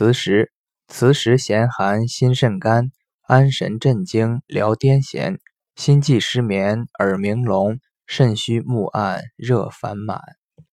磁石磁石咸寒心肾肝，安神镇惊疗癫痫，心悸失眠耳鸣聋，肾虚目暗热烦满。